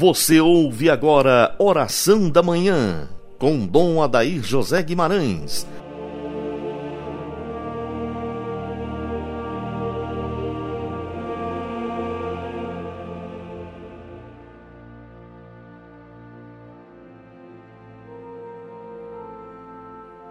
Você ouve agora Oração da Manhã, com Dom Adair José Guimarães.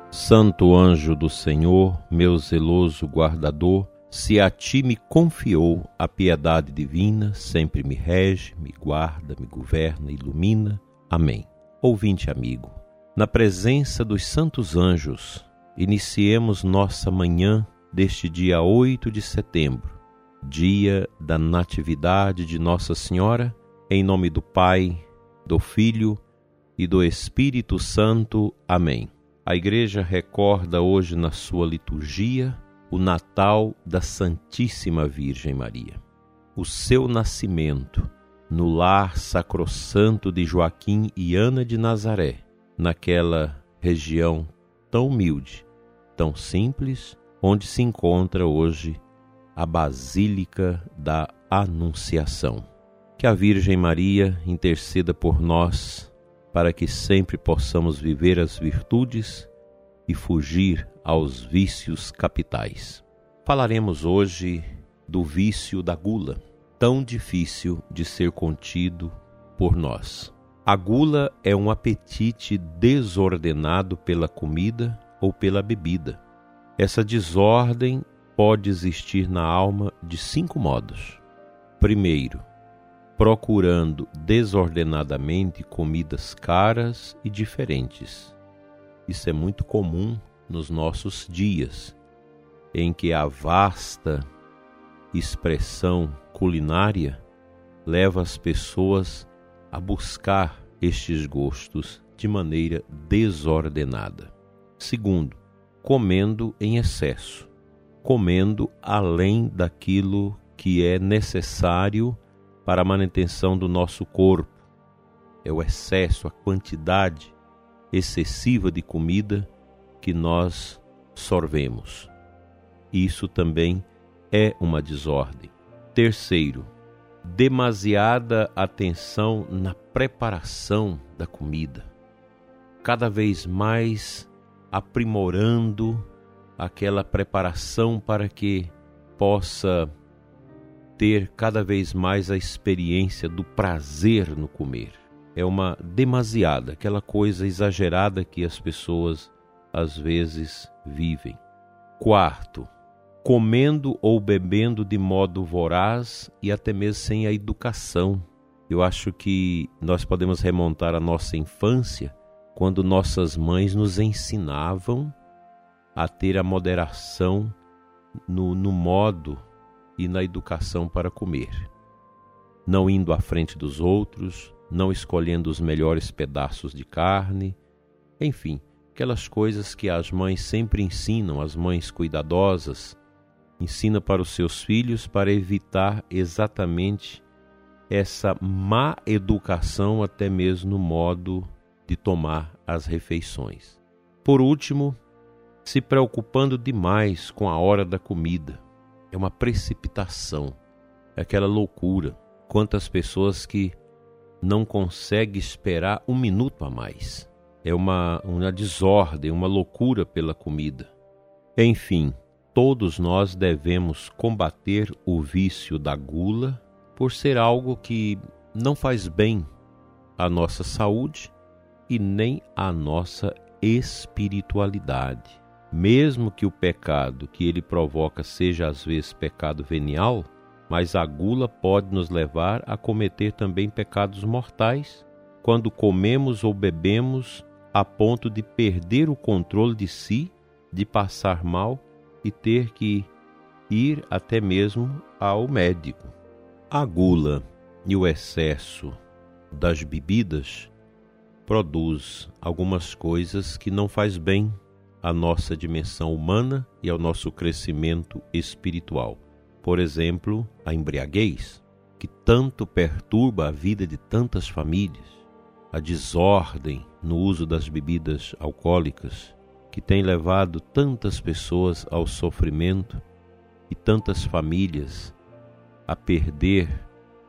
Santo anjo do Senhor, meu zeloso guardador, se a ti me confiou a piedade divina, sempre me rege, me guarda, me governa, ilumina. Amém. Ouvinte amigo, na presença dos santos anjos, iniciemos nossa manhã deste dia 8 de setembro, dia da Natividade de Nossa Senhora, em nome do Pai, do Filho e do Espírito Santo. Amém. A Igreja recorda hoje na sua liturgia o Natal da Santíssima Virgem Maria. O seu nascimento no lar sacrossanto de Joaquim e Ana de Nazaré, naquela região tão humilde, tão simples, onde se encontra hoje a Basílica da Anunciação. Que a Virgem Maria interceda por nós para que sempre possamos viver as virtudes e fugir aos vícios capitais. Falaremos hoje do vício da gula, tão difícil de ser contido por nós. A gula é um apetite desordenado pela comida ou pela bebida. Essa desordem pode existir na alma de cinco modos. Primeiro, procurando desordenadamente comidas caras e diferentes. Isso é muito comum nos nossos dias, em que a vasta expressão culinária leva as pessoas a buscar estes gostos de maneira desordenada. Segundo, comendo em excesso, comendo além daquilo que é necessário para a manutenção do nosso corpo. É o excesso, a quantidade excessiva de comida que nós sorvemos. Isso também é uma desordem. Terceiro, demasiada atenção na preparação da comida, cada vez mais aprimorando aquela preparação para que possa ter cada vez mais a experiência do prazer no comer é uma demasiada, aquela coisa exagerada que as pessoas às vezes vivem. Quarto, comendo ou bebendo de modo voraz e até mesmo sem a educação. Eu acho que nós podemos remontar a nossa infância quando nossas mães nos ensinavam a ter a moderação no, no modo e na educação para comer, não indo à frente dos outros, não escolhendo os melhores pedaços de carne, enfim, aquelas coisas que as mães sempre ensinam, as mães cuidadosas, ensina para os seus filhos para evitar exatamente essa má educação até mesmo no modo de tomar as refeições. Por último, se preocupando demais com a hora da comida. É uma precipitação, é aquela loucura. Quantas pessoas que não consegue esperar um minuto a mais. É uma, uma desordem, uma loucura pela comida. Enfim, todos nós devemos combater o vício da gula por ser algo que não faz bem à nossa saúde e nem à nossa espiritualidade. Mesmo que o pecado que ele provoca seja às vezes pecado venial, mas a gula pode nos levar a cometer também pecados mortais quando comemos ou bebemos a ponto de perder o controle de si, de passar mal e ter que ir até mesmo ao médico. A gula e o excesso das bebidas produz algumas coisas que não faz bem à nossa dimensão humana e ao nosso crescimento espiritual. Por exemplo, a embriaguez, que tanto perturba a vida de tantas famílias, a desordem no uso das bebidas alcoólicas, que tem levado tantas pessoas ao sofrimento e tantas famílias a perder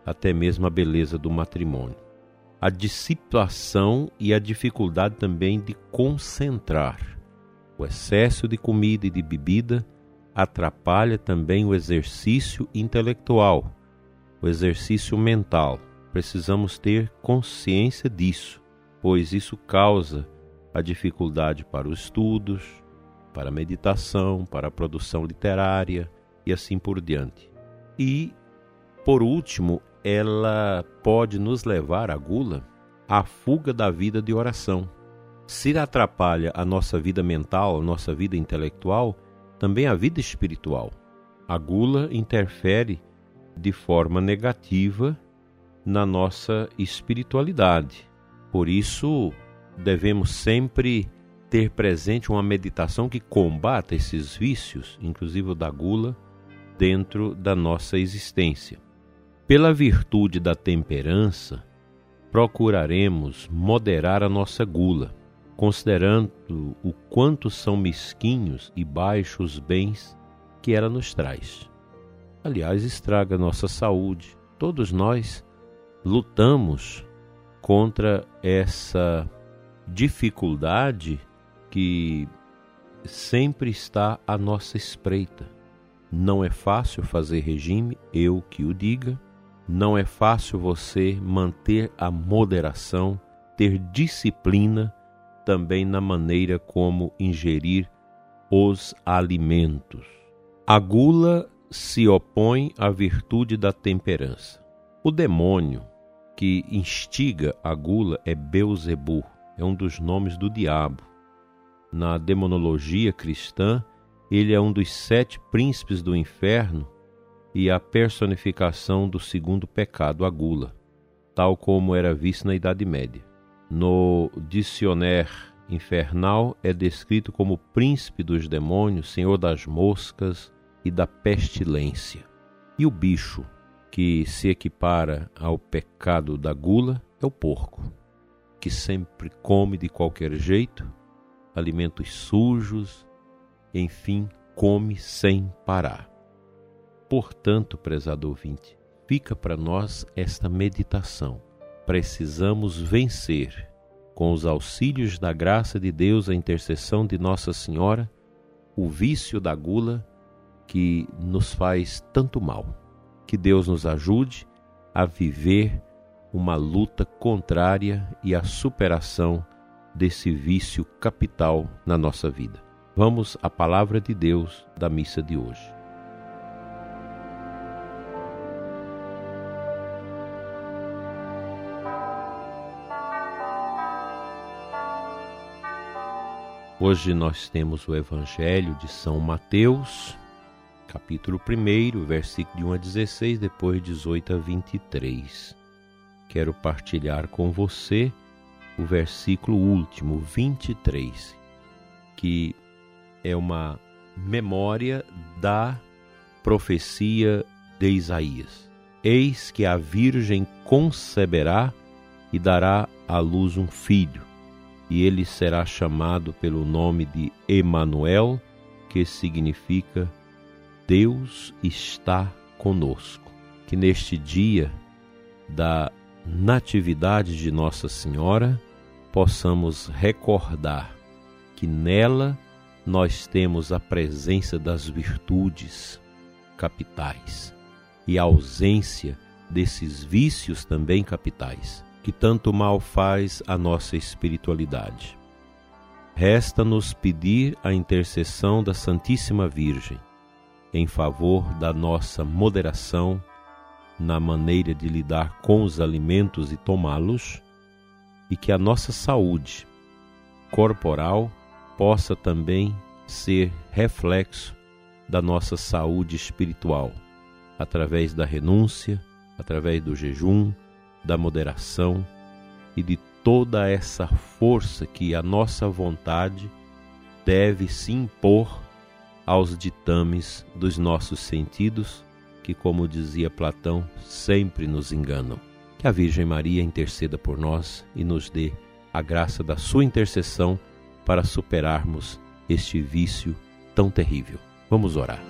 até mesmo a beleza do matrimônio. a dissipação e a dificuldade também de concentrar. O excesso de comida e de bebida atrapalha também o exercício intelectual, o exercício mental. Precisamos ter consciência disso, pois isso causa a dificuldade para os estudos, para a meditação, para a produção literária e assim por diante. E, por último, ela pode nos levar, a gula, à fuga da vida de oração. Se atrapalha a nossa vida mental, a nossa vida intelectual, também a vida espiritual. A gula interfere de forma negativa na nossa espiritualidade. Por isso, devemos sempre ter presente uma meditação que combata esses vícios, inclusive o da gula, dentro da nossa existência. Pela virtude da temperança, procuraremos moderar a nossa gula, considerando o quanto são mesquinhos e baixos os bens que ela nos traz. Aliás, estraga nossa saúde. Todos nós lutamos contra essa dificuldade que sempre está à nossa espreita. Não é fácil fazer regime, eu que o diga, não é fácil você manter a moderação, ter disciplina também na maneira como ingerir os alimentos. A gula se opõe à virtude da temperança. O demônio que instiga a gula é Beuzebu, é um dos nomes do diabo. Na demonologia cristã, ele é um dos sete príncipes do inferno e a personificação do segundo pecado, a gula, tal como era visto na Idade Média. No Dicionário Infernal é descrito como príncipe dos demônios, senhor das moscas e da pestilência. E o bicho que se equipara ao pecado da gula é o porco, que sempre come de qualquer jeito, alimentos sujos, enfim, come sem parar. Portanto, prezado ouvinte, fica para nós esta meditação. Precisamos vencer, com os auxílios da graça de Deus, a intercessão de Nossa Senhora, o vício da gula que nos faz tanto mal. Que Deus nos ajude a viver uma luta contrária e a superação desse vício capital na nossa vida. Vamos à palavra de Deus da missa de hoje. Hoje nós temos o Evangelho de São Mateus, capítulo 1, versículo de 1 a 16, depois 18 a 23. Quero partilhar com você o versículo último, 23, que é uma memória da profecia de Isaías. Eis que a Virgem conceberá e dará à luz um filho e ele será chamado pelo nome de Emanuel, que significa Deus está conosco. Que neste dia da natividade de Nossa Senhora possamos recordar que nela nós temos a presença das virtudes capitais e a ausência desses vícios também capitais que tanto mal faz à nossa espiritualidade. Resta-nos pedir a intercessão da Santíssima Virgem em favor da nossa moderação na maneira de lidar com os alimentos e tomá-los, e que a nossa saúde corporal possa também ser reflexo da nossa saúde espiritual, através da renúncia, através do jejum, da moderação e de toda essa força que a nossa vontade deve se impor aos ditames dos nossos sentidos, que, como dizia Platão, sempre nos enganam. Que a Virgem Maria interceda por nós e nos dê a graça da sua intercessão para superarmos este vício tão terrível. Vamos orar.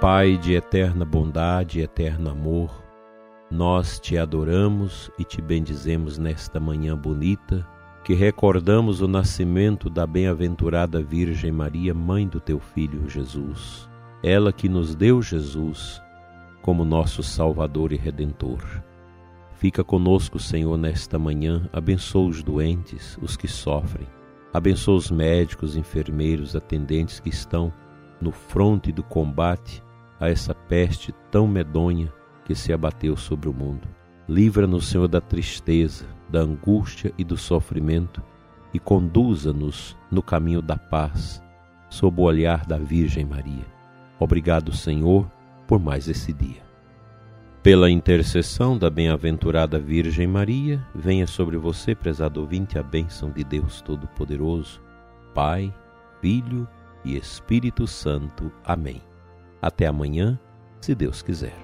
Pai de eterna bondade e eterno amor, nós te adoramos e te bendizemos nesta manhã bonita, que recordamos o nascimento da bem-aventurada Virgem Maria, mãe do teu filho Jesus. Ela que nos deu Jesus como nosso Salvador e Redentor. Fica conosco, Senhor, nesta manhã. Abençoa os doentes, os que sofrem. Abençoa os médicos, enfermeiros, atendentes que estão no fronte do combate a essa peste tão medonha que se abateu sobre o mundo. Livra-nos, Senhor, da tristeza, da angústia e do sofrimento e conduza-nos no caminho da paz, sob o olhar da Virgem Maria. Obrigado, Senhor, por mais esse dia. Pela intercessão da bem-aventurada Virgem Maria, venha sobre você, prezado ouvinte, a bênção de Deus Todo-Poderoso, Pai, Filho e Espírito Santo. Amém. Até amanhã, se Deus quiser.